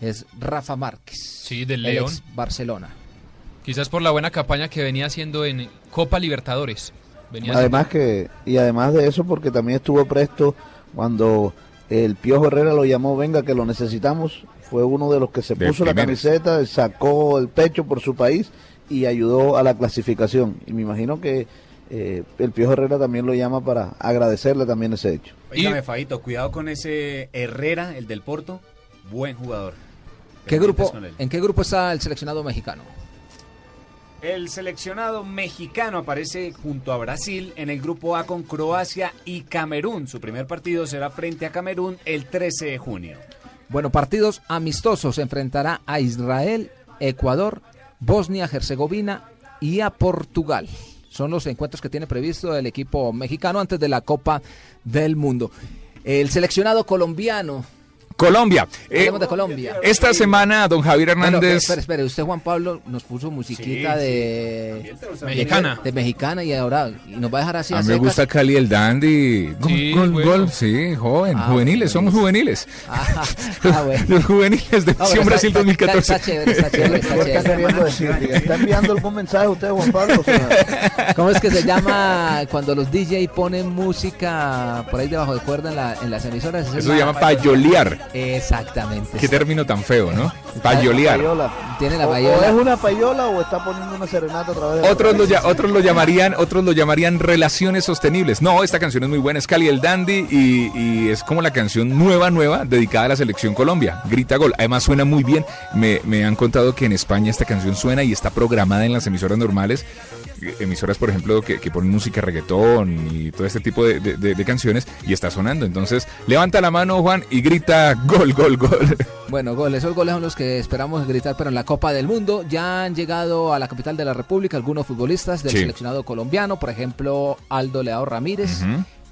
es Rafa Márquez. Sí, del el León. ex Barcelona. Quizás por la buena campaña que venía haciendo en Copa Libertadores. Venía Además que, y además de eso, porque también estuvo presto cuando el Piojo Herrera lo llamó, venga que lo necesitamos, fue uno de los que se De puso la camiseta, sacó el pecho por su país y ayudó a la clasificación. Y me imagino que eh, el Piojo Herrera también lo llama para agradecerle también ese hecho. Oígame, Fabito, cuidado con ese Herrera, el del Porto. Buen jugador. ¿Qué grupo. ¿En qué grupo está el seleccionado mexicano? El seleccionado mexicano aparece junto a Brasil en el grupo A con Croacia y Camerún. Su primer partido será frente a Camerún el 13 de junio. Bueno, partidos amistosos. Se enfrentará a Israel, Ecuador, Bosnia-Herzegovina y a Portugal. Son los encuentros que tiene previsto el equipo mexicano antes de la Copa del Mundo. El seleccionado colombiano. Colombia. Eh, de Colombia. esta semana, don Javier Hernández. espere, espere, usted Juan Pablo nos puso musiquita Sí, de, sí. Mexicana. de, de mexicana y ahora y nos va a dejar así A a mí me gusta Cali el Dandy. Gol, Sí, gol, bueno. gol. Sí, joven, Ah, juveniles, somos juveniles. Ah, ah, bueno. Los juveniles de pero Brasil está- 2014. está chévere, está chévere, está ¿Qué está chévere. queriendo decir? Diga, ¿Está enviando algún mensaje a usted, Juan Pablo? O sea, ¿Cómo es que se llama cuando los DJ ponen música por ahí debajo de cuerda en, la- en las emisoras? Eso se la- llama payolear. Exactamente. Qué término tan feo, ¿no? Payolear. payola. Tiene la payola. O es una payola o está poniendo una serenata a través de la Otros lo, radio. ya- otros lo llamarían, otros lo llamarían relaciones sostenibles. No, esta canción es muy buena, es Cali el Dandy y, y es como la canción nueva, nueva, dedicada a la selección Colombia. Grita gol. Además suena muy bien. Me, me han contado que en España esta canción suena y está programada en las emisoras normales. Emisoras, por ejemplo, que, que ponen música reggaetón y todo este tipo de, de- de- de canciones y está sonando. Entonces, levanta la mano, Juan, y grita gol, gol, gol. Bueno, goles, esos goles son los que esperamos gritar, pero en la Copa del Mundo ya han llegado a la capital de la República algunos futbolistas del Sí. seleccionado colombiano, por ejemplo, Aldo Leao Ramírez,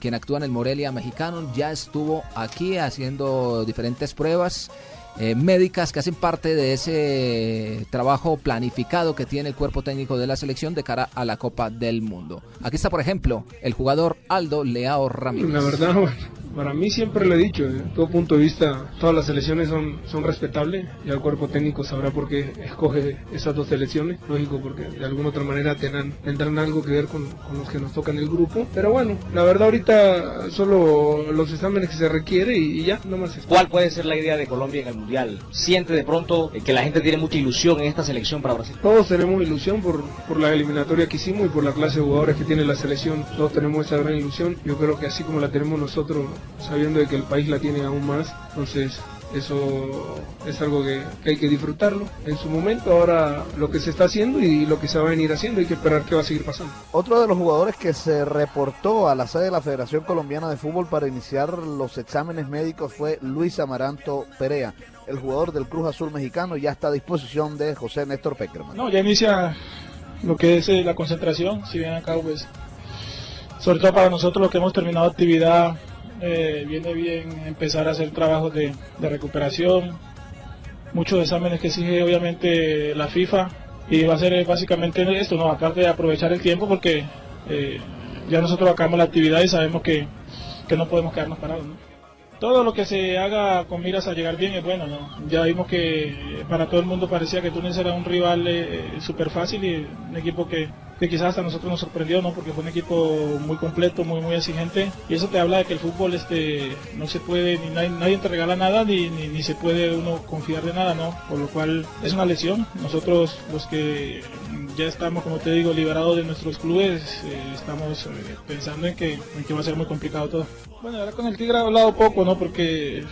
quien actúa en el Morelia mexicano, ya estuvo aquí haciendo diferentes pruebas eh, médicas que hacen parte de ese trabajo planificado que tiene el cuerpo técnico de la selección de cara a la Copa del Mundo. Aquí está, por ejemplo, el jugador Aldo Leao Ramírez. La verdad, Para mí siempre lo he dicho, de todo punto de vista, todas las selecciones son, son respetables y el cuerpo técnico sabrá por qué escoge esas dos selecciones. Lógico, porque de alguna otra manera tendrán, tendrán algo que ver con, con los que nos tocan el grupo. Pero bueno, la verdad ahorita solo los exámenes que se requiere y, y ya, no más. ¿Cuál puede ser la idea de Colombia en el Mundial? ¿Siente de pronto que la gente tiene mucha ilusión en esta selección para Brasil? Todos tenemos ilusión por, por la eliminatoria que hicimos y por la clase de jugadores que tiene la selección. Todos tenemos esa gran ilusión. Yo creo que así como la tenemos nosotros, sabiendo de que el país la tiene aún más, entonces eso es algo que, que hay que disfrutarlo en su momento. Ahora lo que se está haciendo y lo que se va a venir haciendo, hay que esperar qué va a seguir pasando. Otro de los jugadores que se reportó a la sede de la Federación Colombiana de Fútbol para iniciar los exámenes médicos fue Luis Amaranto Perea. El jugador del Cruz Azul mexicano ya está a disposición de José Néstor Peckerman. No, ya inicia lo que es eh, la concentración, si bien acá pues, sobre todo para nosotros los que hemos terminado actividad, eh, viene bien empezar a hacer trabajos de, recuperación, muchos exámenes que exige obviamente la FIFA. Y va a ser eh, básicamente esto, no, aparte de aprovechar el tiempo porque eh, ya nosotros acabamos la actividad y sabemos que, que no podemos quedarnos parados. Todo lo que se haga con miras a llegar bien es bueno, ¿no? Ya vimos que para todo el mundo parecía que Túnez era un rival eh, súper fácil y un equipo que, que quizás hasta nosotros nos sorprendió, ¿no? Porque fue un equipo muy completo, muy muy exigente y eso te habla de que el fútbol este no se puede, ni nadie, nadie te regala nada ni, ni, ni se puede uno confiar de nada, ¿no? Por lo cual es una lesión. Nosotros los que ya estamos, como te digo, liberados de nuestros clubes, eh, estamos eh, pensando en que, en que va a ser muy complicado todo. Bueno, ahora con el Tigre he hablado poco, ¿no? Porque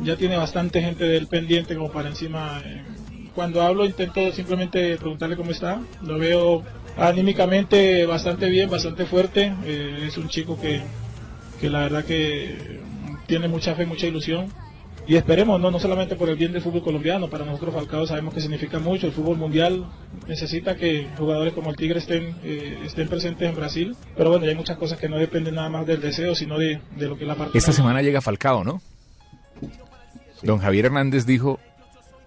ya tiene bastante gente del pendiente como para encima. eh, Cuando hablo intento simplemente preguntarle cómo está. Lo veo anímicamente bastante bien, bastante fuerte. Es un chico que, que la verdad que tiene mucha fe, mucha ilusión. Y esperemos, ¿no? no solamente por el bien del fútbol colombiano, para nosotros Falcao sabemos que significa mucho, el fútbol mundial necesita que jugadores como el Tigre estén, eh, estén presentes en Brasil, pero bueno, ya hay muchas cosas que no dependen nada más del deseo, sino de, de lo que es la parte... Esta semana llega Falcao, ¿no? Don Javier Hernández dijo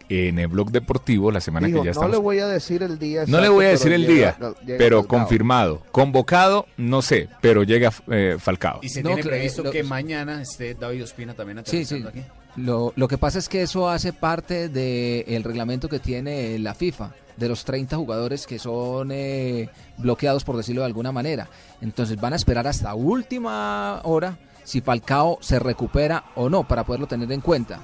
en el blog deportivo la semana Dijo, que ya no estamos. le voy a decir el día. No le voy a decir el llega- día, pero Falcao. confirmado. Convocado, no sé, pero llega eh, Falcao. Y se No, tiene previsto lo- que mañana esté David Ospina también Sí, sí. aterrizando aquí. Lo, lo que pasa es que eso hace parte del reglamento que tiene la FIFA, de los 30 jugadores que son eh, bloqueados, por decirlo de alguna manera. Entonces van a esperar hasta última hora si Falcao se recupera o no, para poderlo tener en cuenta.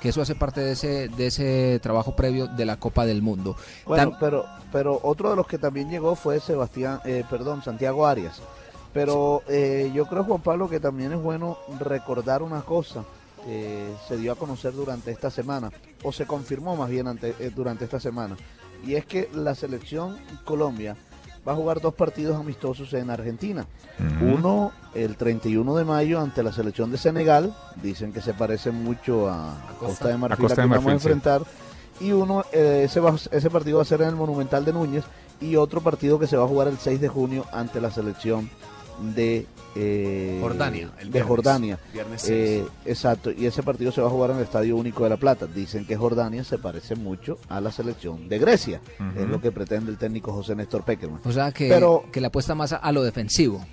Que eso hace parte de ese, de ese trabajo previo de la Copa del Mundo. Bueno, pero, pero otro de los que también llegó fue Sebastián, eh, perdón, Santiago Arias. Pero eh, yo creo, Juan Pablo, que también es bueno recordar una cosa que se dio a conocer durante esta semana, o se confirmó más bien ante- eh, durante esta semana, y es que la selección Colombia va a jugar dos partidos amistosos en Argentina. Uno el 31 de mayo ante la selección de Senegal, dicen que se parece mucho a, Costa, de Marfil, Costa a quien vamos a sí. enfrentar. Y uno, eh, ese, va- ese partido va a ser en el Monumental de Núñez, y otro partido que se va a jugar el 6 de junio ante la selección de eh, Jordania, el de viernes, Jordania. viernes Eh, exacto, y ese partido se va a jugar en el Estadio Único de La Plata. Dicen que Jordania se parece mucho a la selección de Grecia, es lo que pretende el técnico José Néstor Peckerman. o sea que, Pero que le apuesta más a, a lo defensivo.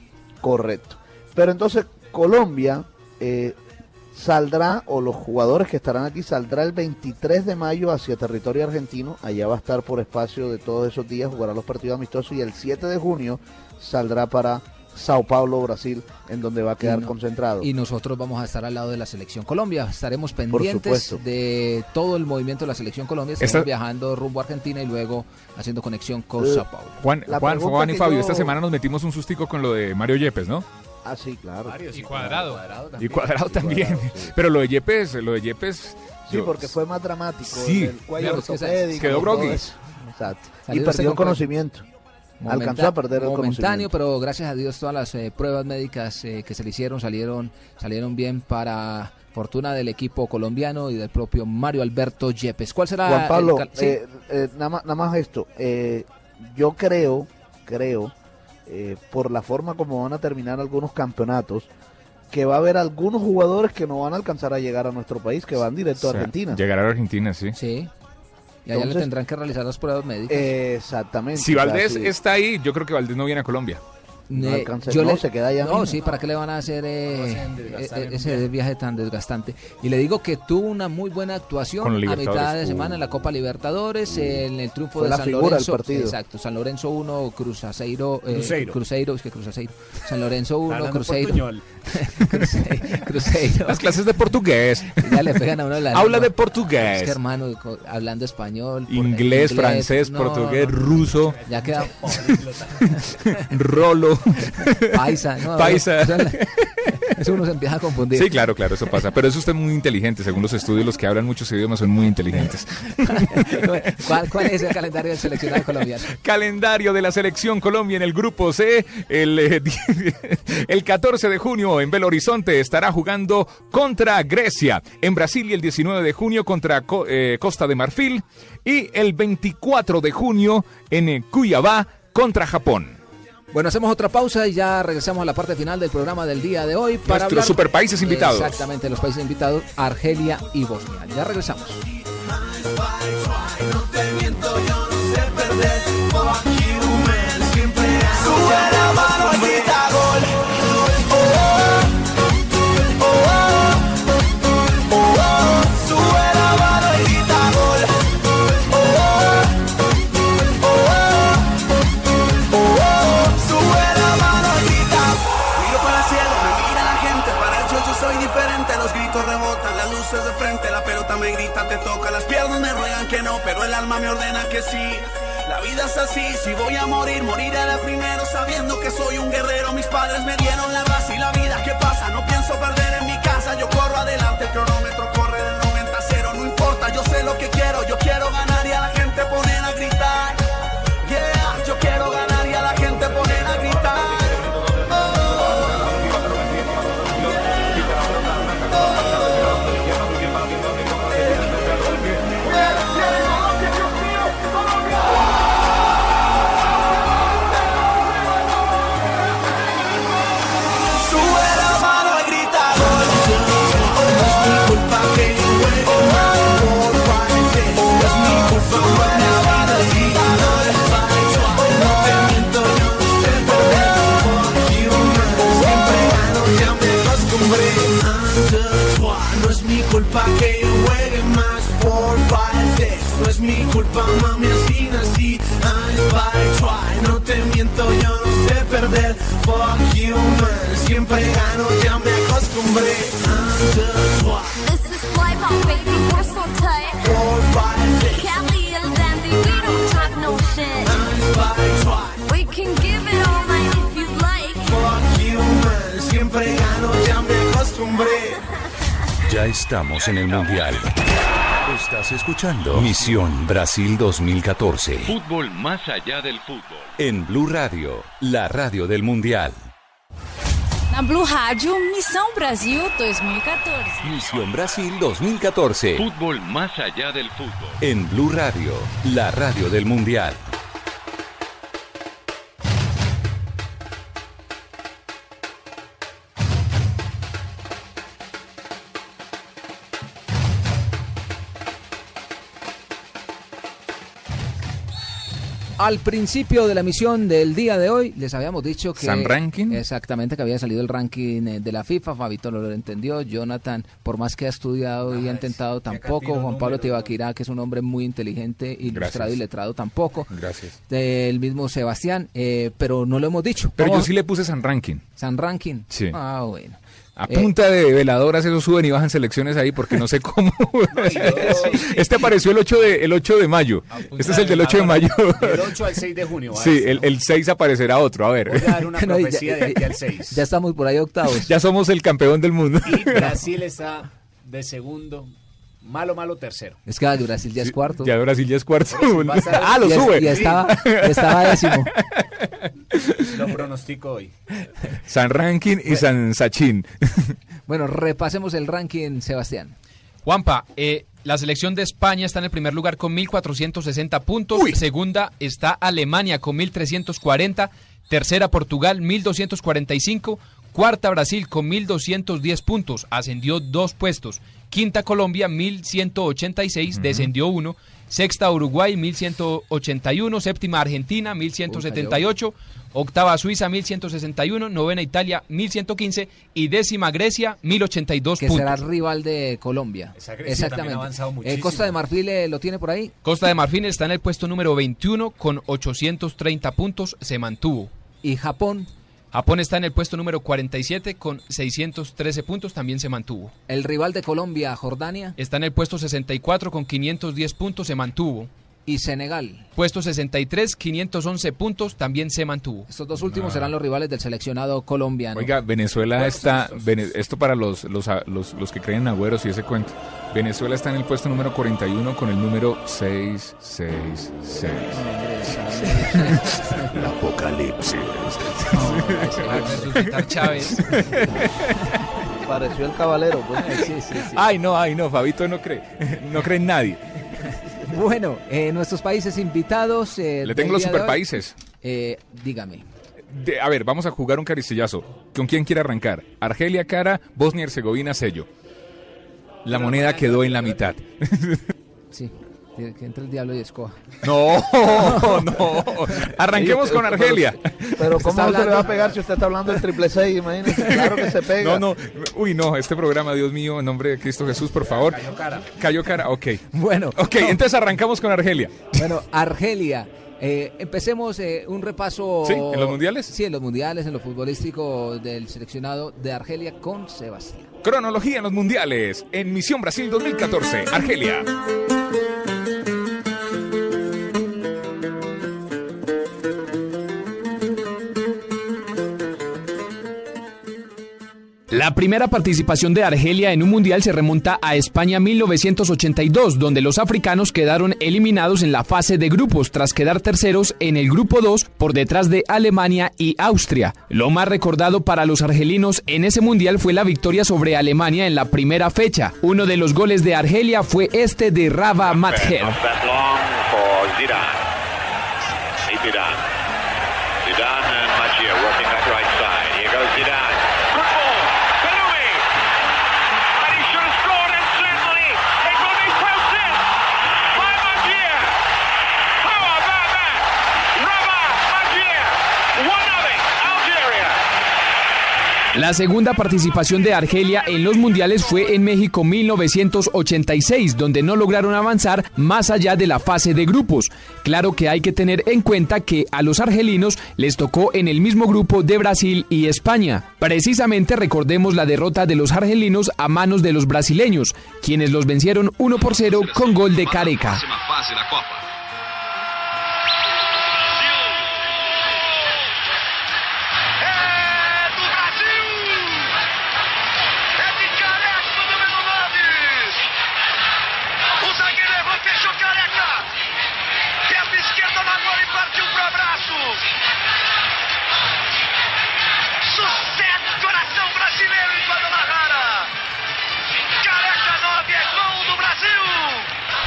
Correcto. Pero entonces Colombia eh, saldrá, o los jugadores que estarán aquí, saldrá el 23 de mayo hacia territorio argentino. Allá va a estar por espacio de todos esos días, jugará los partidos amistosos y el 7 de junio saldrá para Sao Paulo, Brasil, en donde va a quedar Y no- concentrado. Y nosotros vamos a estar al lado de la selección Colombia. Estaremos pendientes de todo el movimiento de la selección Colombia. Estaremos Esta- viajando rumbo a Argentina y luego haciendo conexión con Eh, Sao Paulo. Juan, Juan, y Fabio, yo- esta semana nos metimos un sustico con lo de Mario Yepes, ¿no? Ah, sí, claro. Y cuadrado. Y cuadrado Sí, también. Cuadrado, sí. Pero lo de Yepes, lo de Yepes. Sí, yo- porque fue más dramático. Sí. el cuello Claro, ortopédico, quedó groggy. Exacto. Y perdió el compa- Alcanzó a perder el momentáneo, pero gracias a Dios todas las eh, pruebas médicas eh, que se le hicieron salieron salieron bien para fortuna del equipo colombiano y del propio Mario Alberto Yepes. ¿Cuál será Juan Pablo, el cal- sí? eh, eh, nada, más, nada más esto. eh, yo creo, creo, eh, por la forma como van a terminar algunos campeonatos, que va a haber algunos jugadores que no van a alcanzar a llegar a nuestro país, que van directo o a Argentina. Llegar a Argentina, sí. Sí. Y allá le Entonces- tendrán que realizar las pruebas médicas. Eh, exactamente. Si o sea, Valdés sí. está ahí, yo creo que Valdés no viene a Colombia. No Eh, alcanza- yo no, le- se queda allá No, mismo. sí, ¿para qué le van a hacer eh, eh, ese viaje tan desgastante? Y le digo que tuvo una muy buena actuación a mitad de Uh. semana en la Copa Libertadores, en el triunfo de la San Lorenzo. partido. Exacto, San Lorenzo 1, Cruzaceiro. eh, Cruzeiro. Cruzeiro, es que Cruzaceiro. San Lorenzo 1, Hablando Cruzeiro. Cruzeiro. Cruzeiro. Las clases de portugués. Ya le pegan a uno la Habla de portugués. Es que hermano, hablando español, por- Inglés, francés, no, portugués, no, no. ruso. Ya queda Rolo. paisa, ¿no? Paisa. Eso, uno se empieza a confundir. Sí, claro, claro, eso pasa. Pero es usted muy inteligente. Según los estudios, los que hablan muchos idiomas son muy inteligentes. ¿Cuál, cuál es el calendario del seleccionado colombiano? Calendario de la selección Colombia en el grupo C. El, eh, el 14 de junio en Belo Horizonte estará jugando contra Grecia. En Brasil el 19 de junio contra Co- eh, Costa de Marfil. Y el 24 de junio en eh, Cuyabá contra Japón. Bueno, hacemos otra pausa y ya regresamos a la parte final del programa del día de hoy para Nuestros hablar- superpaíses invitados. Exactamente, los países invitados, Argelia y Bosnia. Ya regresamos. Alma me ordena que sí. La vida es así, si voy a morir, moriré de primero sabiendo que soy un guerrero. Mis padres me dieron la raza y la vida que pasa. No pienso perder en mi casa, yo corro adelante, el cronómetro corre del 90 a 0. No importa, yo sé lo que quiero, yo quiero ganar y a la gente poner a gritar. Culpa, mami, así nací. I spy, try. No te miento, yo no sé perder. Fuck you, man. Siempre gano, ya me acostumbré. Un, deux, trois. This is fly pop, baby, we're so tight. Four, five, six. Kelly and Dandy, we don't talk no shit. I spy, try. We can give it all night if you'd like. Fuck you, man. Siempre gano, ya me acostumbré. Ya estamos en el Mundial. Estás escuchando Misión Brasil 2014 Fútbol más allá del fútbol. en Blue Radio, la radio del Mundial. Na Blue Rádio, Missão Brasil 2014. Misión Brasil 2014 Fútbol más allá del fútbol. en Blue Radio, la radio del Mundial. Al principio de la emisión del día de hoy les habíamos dicho que... ¿San ranking? Exactamente, que había salido el ranking eh, de la FIFA, Fabito no lo entendió, Jonathan, por más que ha estudiado y ha intentado tampoco, Juan Pablo Tibaquirá, que es un hombre muy inteligente, ilustrado Gracias. y letrado tampoco, Gracias. el mismo Sebastián, eh, pero no lo hemos dicho. Pero yo sí le puse San Ranking. San Ranking. Sí. Ah, bueno. A Eh, punta de veladoras eso suben y bajan selecciones ahí porque no sé cómo. este apareció el 8 de, el 8 de mayo. Este es el del 8 de mayo. Del 8 al 6 de junio. Sí, el, el 6 aparecerá otro, a ver. Voy a dar una No, y ya- profecía de aquí al 6. Ya estamos por ahí octavos. Ya somos el campeón del mundo. Y Brasil está de segundo, malo, malo tercero. Es que Brasil ya es cuarto. Ya Brasil ya es cuarto. ah, lo sube. y estaba, estaba décimo. Lo pronostico hoy. San Ranking y San Sachin. Bueno, repasemos el ranking, Sebastián. Juanpa, eh, la selección de España está en el primer lugar con 1.460 puntos. Segunda está Alemania con 1.340. Tercera Portugal, 1.245. Cuarta Brasil con 1.210 puntos. Ascendió dos puestos. Quinta Colombia, 1186, descendió uno. Sexta Uruguay, 1181. Séptima Argentina, 1178. Octava Suiza, 1161. Novena Italia, 1115. Y décima Grecia, 1082 Que puntos. será rival de Colombia. Esa Grecia también ha avanzado Eh. Costa de Marfil eh, lo tiene por ahí. Costa de Marfil está en el puesto número 21 con 830 puntos, se mantuvo. ¿Y Japón? Japón está en el puesto número 47 con 613 puntos, también se mantuvo. El rival de Colombia, Jordania. Está en el puesto 64 con 510 puntos, se mantuvo. Y Senegal. Puesto 63, 511 puntos, también se mantuvo. Estos dos últimos Ah. serán los rivales del seleccionado colombiano. Oiga, Venezuela está, Vene- esto para los, los, los, los que creen en agüeros y ese cuento. Venezuela está en el puesto número 41 con el número 666. El apocalipsis. Resucitar Chávez. Pareció el caballero, pues. Ay, no, ay, no, Fabito no cree. No cree en nadie. Bueno, eh, nuestros países invitados. eh, Le tengo los superpaíses. Eh, dígame. De- a ver, vamos a jugar un caristellazo. ¿Con quién quiere arrancar? Argelia, cara, Bosnia y Herzegovina, sello. La moneda quedó en la mitad. Sí, que entre el diablo y escoja. No, no. Arranquemos con Argelia. Pero ¿cómo no se le va a hablando- pegar si usted está hablando del triple seis? Imagínese, claro que se pega. No, no. Uy, no, este programa, Dios mío, en nombre de Cristo Jesús, por favor. Cayó cara. Cayó cara, ok. Bueno. Ok, entonces arrancamos con Argelia. Bueno, Argelia. Eh, empecemos eh, un repaso. ¿Sí? ¿En los mundiales? Sí, en los mundiales, en lo futbolístico del seleccionado de Argelia con Sebastián. Cronología en los mundiales. En Misión Brasil 2014, Argelia. La primera participación de Argelia en un mundial se remonta a España 1982, donde los africanos quedaron eliminados en la fase de grupos tras quedar terceros en el grupo 2 por detrás de Alemania y Austria. Lo más recordado para los argelinos en ese mundial fue la victoria sobre Alemania en la primera fecha. Uno de los goles de Argelia fue este de Rava Mather. La segunda participación de Argelia en los mundiales fue en México 1986, donde no lograron avanzar más allá de la fase de grupos. Claro que hay que tener en cuenta que a los argelinos les tocó en el mismo grupo de Brasil y España. Precisamente recordemos la derrota de los argelinos a manos de los brasileños, quienes los vencieron 1 por 0 con gol de Careca.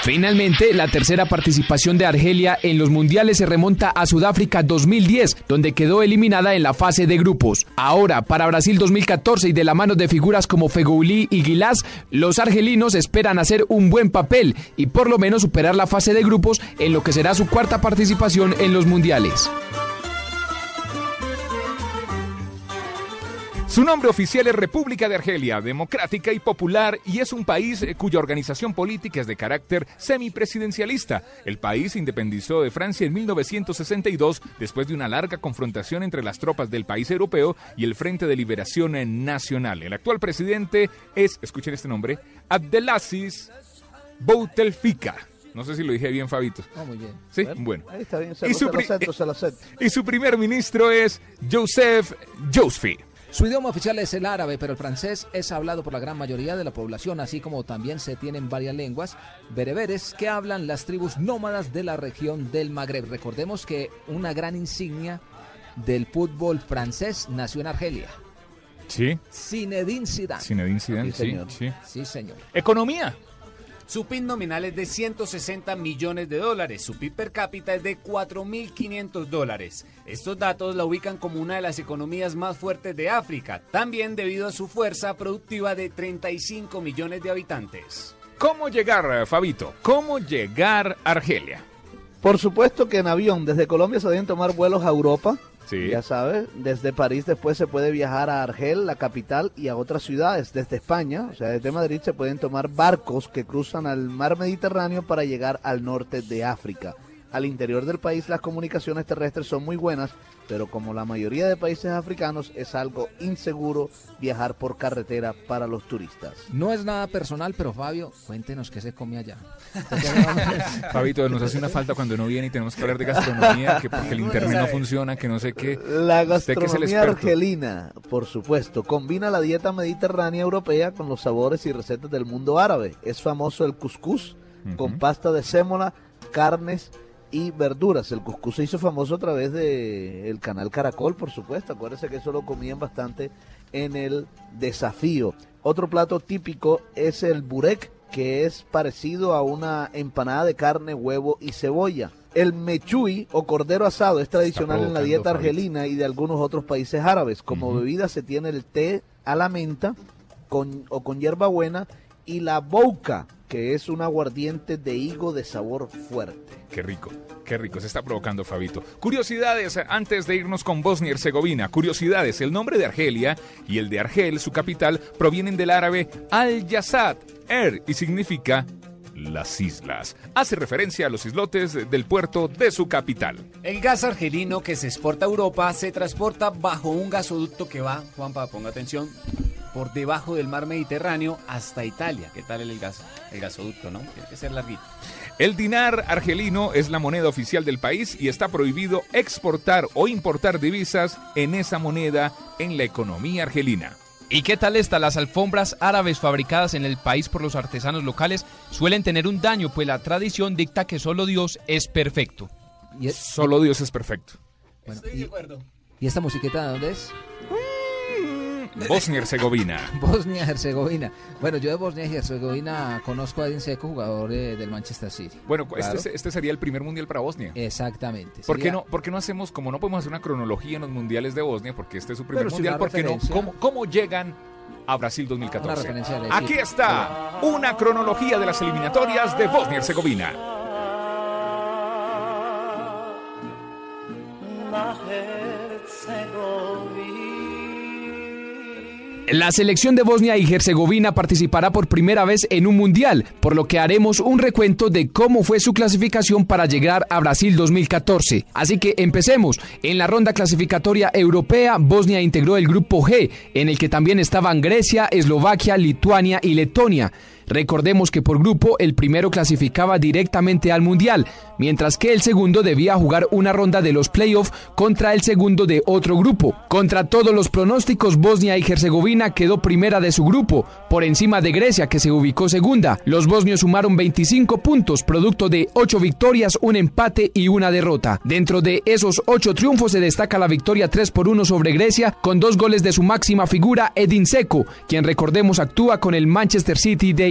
Finalmente, la tercera participación de Argelia en los mundiales se remonta a Sudáfrica 2010, donde quedó eliminada en la fase de grupos. Ahora, para Brasil 2014 y de la mano de figuras como Fegouli y Guilás, los argelinos esperan hacer un buen papel y por lo menos superar la fase de grupos en lo que será su cuarta participación en los mundiales. Su nombre oficial es República de Argelia, democrática y popular, y es un país eh, cuya organización política es de carácter semipresidencialista. El país se independizó de Francia en 1962 después de una larga confrontación entre las tropas del país europeo y el Frente de Liberación eh, Nacional. El actual presidente es, escuchen este nombre, Abdelaziz Bouteflika. No sé si lo dije bien, Fabito. Oh, muy bien. Sí, bueno. Ahí está bien, se, Y lo, su se lo pri- acepto, se lo acepto. Y su primer ministro es Joseph Jousfi. Su idioma oficial es el árabe, pero el francés es hablado por la gran mayoría de la población, así como también se tienen varias lenguas bereberes que hablan las tribus nómadas de la región del Magreb. Recordemos que una gran insignia del fútbol francés nació en Argelia. Sí. Zinedine Zidane. Zinedine Zidane, Sí, señor. sí. Sí, señor. Economía. Su PIB nominal es de 160 millones de dólares, su PIB per cápita es de 4.500 dólares. Estos datos la ubican como una de las economías más fuertes de África, también debido a su fuerza productiva de 35 millones de habitantes. ¿Cómo llegar, Fabito? ¿Cómo llegar a Argelia? Por supuesto que en avión, desde Colombia se deben tomar vuelos a Europa. Ya sabes, desde París después se puede viajar a Argel, la capital, y a otras ciudades. Desde España, o sea, desde Madrid se pueden tomar barcos que cruzan al mar Mediterráneo para llegar al norte de África. Al interior del país las comunicaciones terrestres son muy buenas, pero como la mayoría de países africanos es algo inseguro viajar por carretera para los turistas. No es nada personal, pero Fabio, cuéntenos qué se come allá. Fabito, nos hace una falta cuando no viene y tenemos que hablar de gastronomía, que porque el internet no funciona, que no sé qué. La gastronomía argelina, por supuesto, combina la dieta mediterránea europea con los sabores y recetas del mundo árabe. Es famoso el couscous con pasta de sémola, carnes y verduras. El couscous se hizo famoso a través de el canal Caracol, por supuesto. Acuérdense que eso lo comían bastante en el desafío. Otro plato típico es el burek, que es parecido a una empanada de carne, huevo y cebolla. El mechui o cordero asado es tradicional en la dieta argelina y de algunos otros países árabes. Como bebida se tiene el té a la menta con, o con hierbabuena y la bouca, que es un aguardiente de higo de sabor fuerte. Qué rico, qué rico, se está provocando Fabito. Curiosidades antes de irnos con Bosnia y Herzegovina. Curiosidades, el nombre de Argelia y el de Argel, su capital, provienen del árabe Al-Yazad, Er, y significa las islas. Hace referencia a los islotes del puerto de su capital. El gas argelino que se exporta a Europa se transporta bajo un gasoducto que va, Juanpa, ponga atención, por debajo del mar Mediterráneo hasta Italia. ¿Qué tal el gas? El gasoducto, ¿no? Tiene que ser larguito. El dinar argelino es la moneda oficial del país y está prohibido exportar o importar divisas en esa moneda en la economía argelina. ¿Y qué tal está? Las alfombras árabes fabricadas en el país por los artesanos locales suelen tener un daño, pues la tradición dicta que solo Dios es perfecto. Solo Dios es perfecto. Estoy de acuerdo. ¿Y esta musiqueta de dónde es? Bosnia y Herzegovina. Bosnia Herzegovina. Bueno, yo de Bosnia y Herzegovina conozco a Edin Seco, jugador eh, del Manchester City. Bueno, Claro. este, este sería el primer mundial para Bosnia. Exactamente. ¿Por qué, no, ¿Por qué no hacemos, como no podemos hacer una cronología en los mundiales de Bosnia, porque este es su primer Pero mundial, ¿por qué no? ¿Cómo, cómo llegan a Brasil 2014? Una referencia del Aquí está una cronología de las eliminatorias de Bosnia La selección de Bosnia y Herzegovina participará por primera vez en un mundial, por lo que haremos un recuento de cómo fue su clasificación para llegar a Brasil 2014. Así que empecemos. En la ronda clasificatoria europea, Bosnia integró el grupo G, en el que también estaban Grecia, Eslovaquia, Lituania y Letonia. Recordemos que por grupo el primero clasificaba directamente al Mundial, mientras que el segundo debía jugar una ronda de los playoffs contra el segundo de otro grupo. Contra todos los pronósticos, Bosnia y Herzegovina quedó primera de su grupo, por encima de Grecia que se ubicó segunda. Los bosnios sumaron 25 puntos, producto de 8 victorias, un empate y una derrota. Dentro de esos 8 triunfos se destaca la victoria 3 por 1 sobre Grecia, con dos goles de su máxima figura, Edin Seco, quien recordemos actúa con el Manchester City de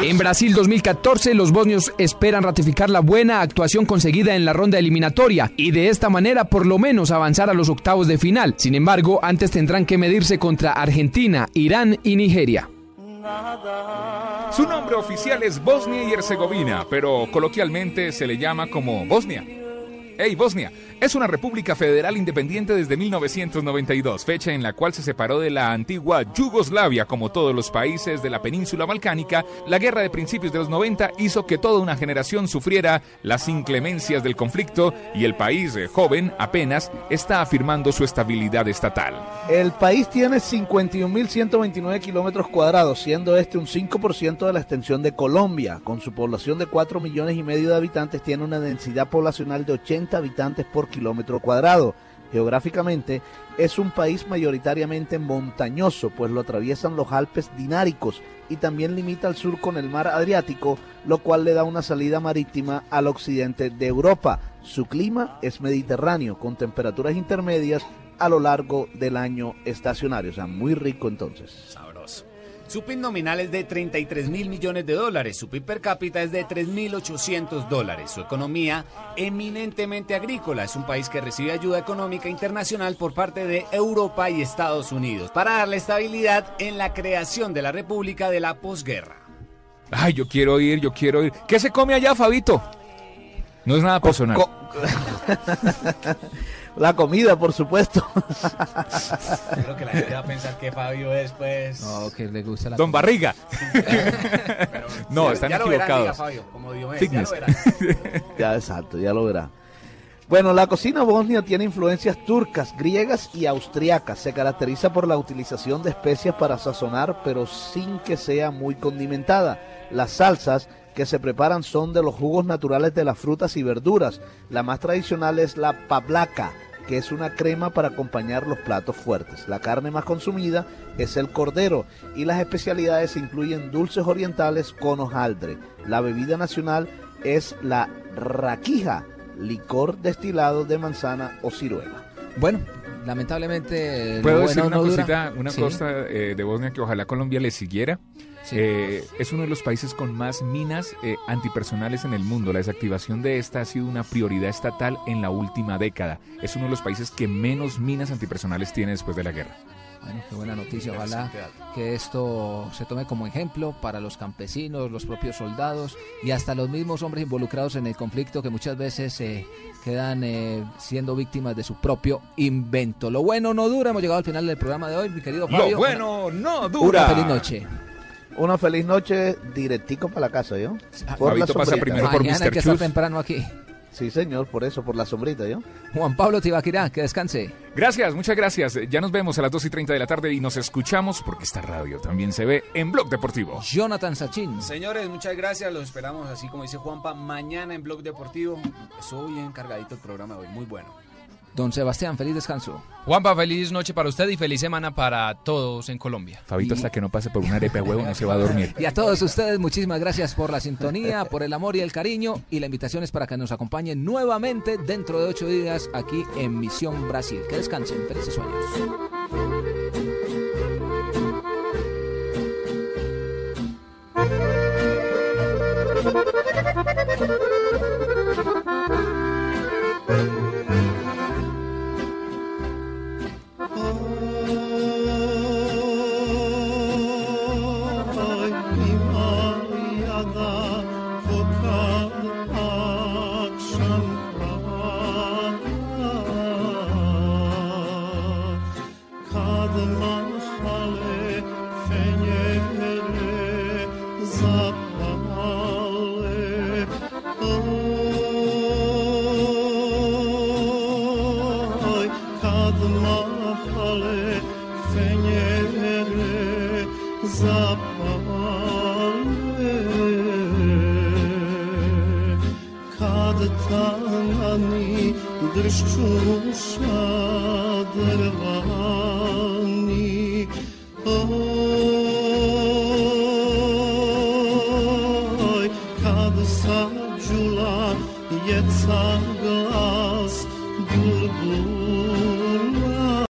En Brasil 2014, los bosnios esperan ratificar la buena actuación conseguida en la ronda eliminatoria y de esta manera por lo menos avanzar a los octavos de final. Sin embargo, antes tendrán que medirse contra Argentina, Irán y Nigeria. Su nombre oficial es Bosnia y Herzegovina, pero coloquialmente se le llama como Bosnia. Hey, Bosnia es una república federal independiente desde 1992, fecha en la cual se separó de la antigua Yugoslavia como todos los países de la península balcánica. La guerra de principios de los 90 hizo que toda una generación sufriera las inclemencias del conflicto y el país eh, joven apenas está afirmando su estabilidad estatal. El país tiene 51.129 kilómetros cuadrados, siendo este un 5% de la extensión de Colombia. Con su población de 4 millones y medio de habitantes, tiene una densidad poblacional de 80 habitantes por kilómetro cuadrado. Geográficamente es un país mayoritariamente montañoso, pues lo atraviesan los Alpes dináricos y también limita al sur con el mar Adriático, lo cual le da una salida marítima al occidente de Europa. Su clima es mediterráneo, con temperaturas intermedias a lo largo del año estacionario, o sea, muy rico entonces. Su PIB nominal es de 33 mil millones de dólares, su PIB per cápita es de 3.800 dólares, su economía eminentemente agrícola, es un país que recibe ayuda económica internacional por parte de Europa y Estados Unidos para darle estabilidad en la creación de la República de la posguerra. Ay, yo quiero ir, yo quiero ir. ¿Qué se come allá, Fabito? No es nada personal. La comida, por supuesto. Creo que la gente va a pensar que Fabio es, pues... No, que le gusta la Don Barriga. no, Ya- están ya lo verán, diga equivocados. Fabio, como Diomedes, Fitness. ya lo verán. Ya, exacto, ya lo verá. Bueno, la cocina bosnia tiene influencias turcas, griegas y austriacas. Se caracteriza por la utilización de especias para sazonar, pero sin que sea muy condimentada. Las salsas que se preparan son de los jugos naturales de las frutas y verduras. La más tradicional es la pavlaka, que es una crema para acompañar los platos fuertes. La carne más consumida es el cordero y las especialidades incluyen dulces orientales con hojaldre. La bebida nacional es la raquija, licor destilado de manzana o ciruela. Bueno, lamentablemente. ¿Puedo bueno decir una no dura. cosita, una Sí. costa eh, de Bosnia que ojalá Colombia le siguiera? Eh, es uno de los países con más minas eh, antipersonales en el mundo. La desactivación de esta ha sido una prioridad estatal en la última década. Es uno de los países que menos minas antipersonales tiene después de la guerra. Bueno, qué buena noticia. Ojalá que esto se tome como ejemplo para los campesinos, los propios soldados y hasta los mismos hombres involucrados en el conflicto que muchas veces eh, quedan eh, siendo víctimas de su propio invento. Lo bueno no dura. Hemos llegado al final del programa de hoy, mi querido Lo Fabio. bueno no Una dura. feliz noche. Una feliz noche directico para la casa, ¿yo? Fabito pasa sombrita. primero por Mañana hay que estar Chus. temprano aquí. Sí, señor, por eso, por la sombrita, ¿yo? Juan Pablo Tibaquirá, que descanse. Gracias, muchas gracias. Ya nos vemos a las 2 y 30 de la tarde y nos escuchamos porque esta radio también se ve en Blog Deportivo. Jonathan Sachin. Señores, muchas gracias. Los esperamos, así como dice Juanpa, mañana en Blog Deportivo. Estuvo bien cargadito el programa de hoy, muy bueno. Don Sebastián, feliz descanso. Juanpa, feliz noche para usted y feliz semana para todos en Colombia. Fabito, hasta que no pase por una arepa huevo no se va a dormir. Y a todos ustedes, muchísimas gracias por la sintonía, por el amor y el cariño. Y la invitación es para que nos acompañen nuevamente dentro de ocho días aquí en Misión Brasil. Que descansen, felices sueños.